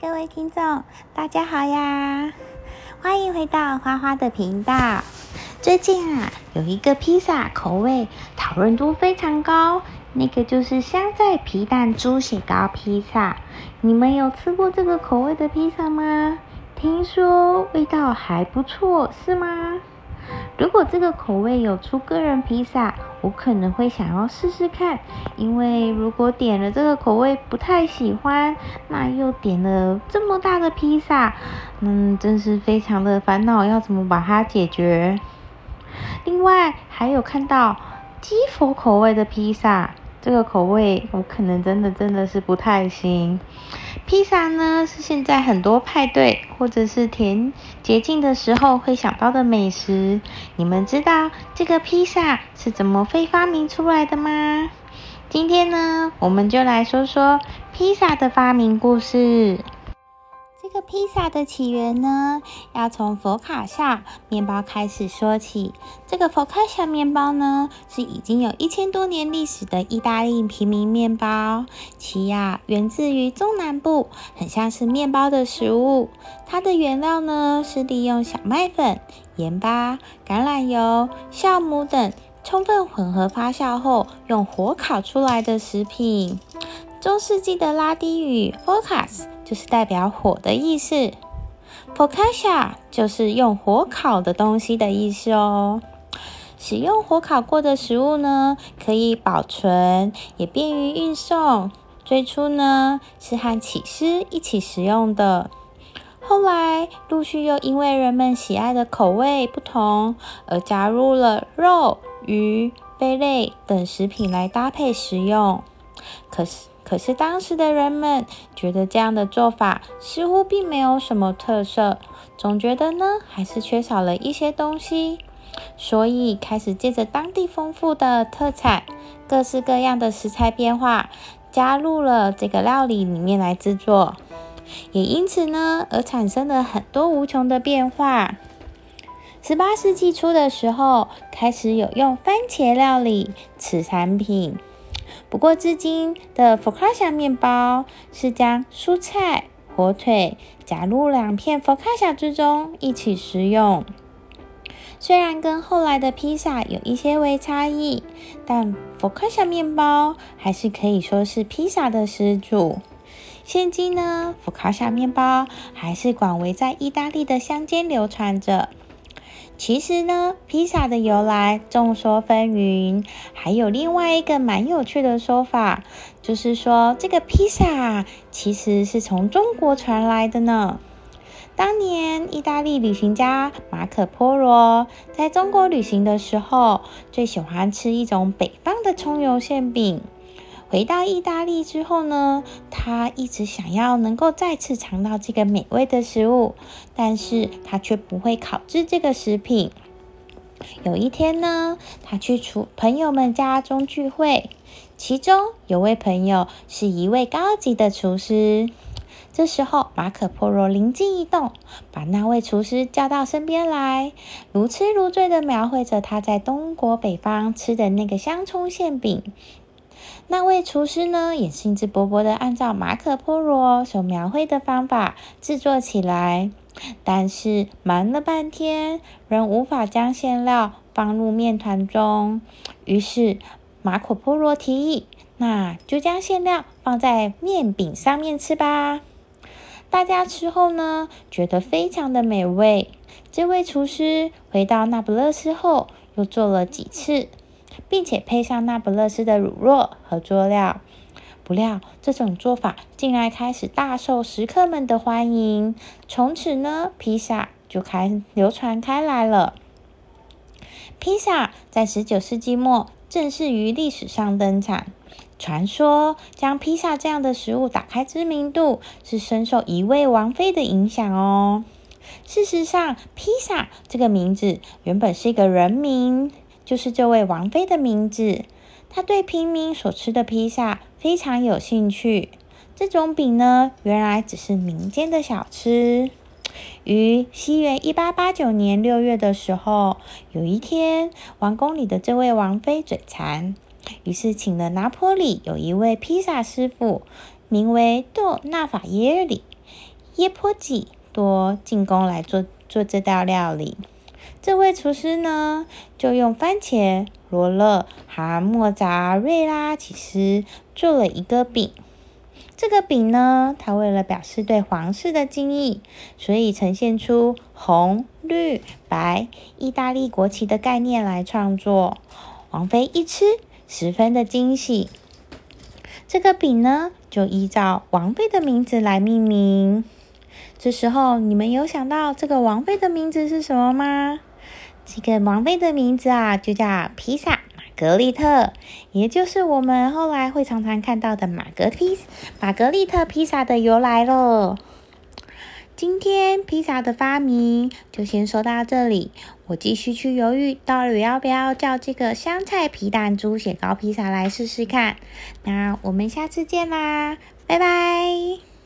各位听众，大家好呀！欢迎回到花花的频道。最近啊，有一个披萨口味讨论度非常高，那个就是香菜皮蛋猪血糕披萨。你们有吃过这个口味的披萨吗？听说味道还不错，是吗？如果这个口味有出个人披萨，我可能会想要试试看。因为如果点了这个口味不太喜欢，那又点了这么大的披萨，嗯，真是非常的烦恼，要怎么把它解决？另外还有看到鸡佛口味的披萨。这个口味我可能真的真的是不太行。披萨呢是现在很多派对或者是甜节庆的时候会想到的美食。你们知道这个披萨是怎么被发明出来的吗？今天呢，我们就来说说披萨的发明故事。这个披萨的起源呢，要从佛卡夏面包开始说起。这个佛卡夏面包呢，是已经有一千多年历史的意大利平民面包，其呀源自于中南部，很像是面包的食物。它的原料呢，是利用小麦粉、盐巴、橄榄油、酵母等充分混合发酵后，用火烤出来的食品。中世纪的拉丁语 “focus” 就是代表火的意思，“focaccia” 就是用火烤的东西的意思哦。使用火烤过的食物呢，可以保存，也便于运送。最初呢，是和起司一起食用的，后来陆续又因为人们喜爱的口味不同，而加入了肉、鱼、贝类等食品来搭配食用。可是。可是当时的人们觉得这样的做法似乎并没有什么特色，总觉得呢还是缺少了一些东西，所以开始借着当地丰富的特产、各式各样的食材变化，加入了这个料理里面来制作，也因此呢而产生了很多无穷的变化。十八世纪初的时候，开始有用番茄料理此产品。不过，至今的佛卡夏面包是将蔬菜、火腿夹入两片佛卡夏之中一起食用。虽然跟后来的披萨有一些微差异，但佛卡夏面包还是可以说是披萨的始祖。现今呢，佛卡夏面包还是广为在意大利的乡间流传着。其实呢，披萨的由来众说纷纭，还有另外一个蛮有趣的说法，就是说这个披萨其实是从中国传来的呢。当年意大利旅行家马可波罗在中国旅行的时候，最喜欢吃一种北方的葱油馅饼。回到意大利之后呢，他一直想要能够再次尝到这个美味的食物，但是他却不会烤制这个食品。有一天呢，他去厨朋友们家中聚会，其中有位朋友是一位高级的厨师。这时候，马可波罗灵机一动，把那位厨师叫到身边来，如痴如醉的描绘着他在东国北方吃的那个香葱馅饼。那位厨师呢，也兴致勃勃的按照马可波罗所描绘的方法制作起来，但是忙了半天，仍无法将馅料放入面团中。于是马可波罗提议，那就将馅料放在面饼上面吃吧。大家吃后呢，觉得非常的美味。这位厨师回到那不勒斯后，又做了几次。并且配上那不勒斯的乳酪和佐料，不料这种做法竟然开始大受食客们的欢迎。从此呢，披萨就开流传开来了。披萨在十九世纪末正式于历史上登场。传说将披萨这样的食物打开知名度，是深受一位王妃的影响哦。事实上，披萨这个名字原本是一个人名。就是这位王妃的名字。她对平民所吃的披萨非常有兴趣。这种饼呢，原来只是民间的小吃。于西元一八八九年六月的时候，有一天，王宫里的这位王妃嘴馋，于是请了拿坡里有一位披萨师傅，名为豆纳法耶里，耶坡吉多进宫来做做这道料理。这位厨师呢，就用番茄、罗勒和莫扎瑞拉起司做了一个饼。这个饼呢，他为了表示对皇室的敬意，所以呈现出红、绿、白意大利国旗的概念来创作。王妃一吃，十分的惊喜。这个饼呢，就依照王妃的名字来命名。这时候，你们有想到这个王妃的名字是什么吗？这个王妃的名字啊，就叫披萨玛格丽特，也就是我们后来会常常看到的玛格披玛格丽特披萨的由来喽。今天披萨的发明就先说到这里，我继续去犹豫到底要不要叫这个香菜皮蛋猪血糕披萨来试试看。那我们下次见啦，拜拜。